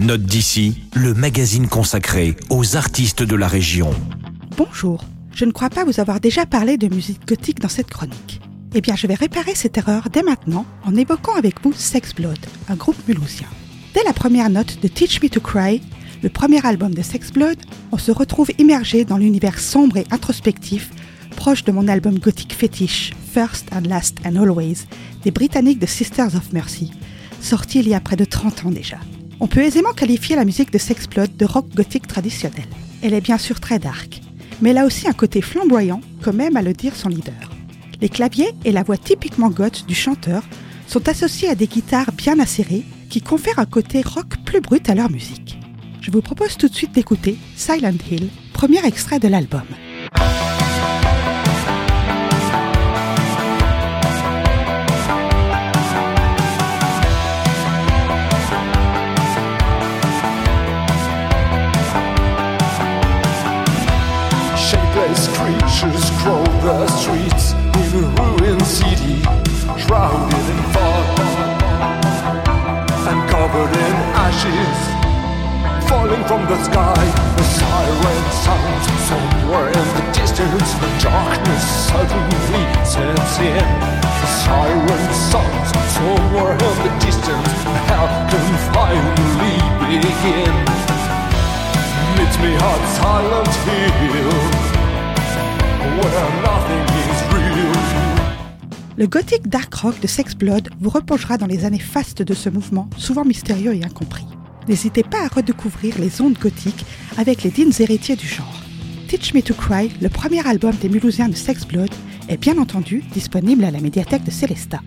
Note d'ici, le magazine consacré aux artistes de la région. Bonjour, je ne crois pas vous avoir déjà parlé de musique gothique dans cette chronique. Eh bien, je vais réparer cette erreur dès maintenant en évoquant avec vous Sex Blood, un groupe mulhousien. Dès la première note de Teach Me to Cry, le premier album de Sex Blood, on se retrouve immergé dans l'univers sombre et introspectif, proche de mon album gothique fétiche, First and Last and Always, des Britanniques de Sisters of Mercy, sorti il y a près de 30 ans déjà. On peut aisément qualifier la musique de Sex Blood de rock gothique traditionnel. Elle est bien sûr très dark, mais elle a aussi un côté flamboyant, comme aime à le dire son leader. Les claviers et la voix typiquement goth du chanteur sont associés à des guitares bien acérées qui confèrent un côté rock plus brut à leur musique je vous propose tout de suite d'écouter Silent Hill, premier extrait de l'album. Shapeless creatures crawl the streets in a ruined city, shrouded in fog and covered in ashes. falling from the sky. The siren sounds somewhere in the distance. The darkness suddenly sets in. The siren sounds somewhere in the distance. How can finally begin? Meet me at Silent Hill, Le gothic dark rock de Sex Blood vous replongera dans les années fastes de ce mouvement, souvent mystérieux et incompris n'hésitez pas à redécouvrir les ondes gothiques avec les dignes héritiers du genre. Teach Me to Cry, le premier album des Mulhousiens de Sex Blood, est bien entendu disponible à la médiathèque de Célesta.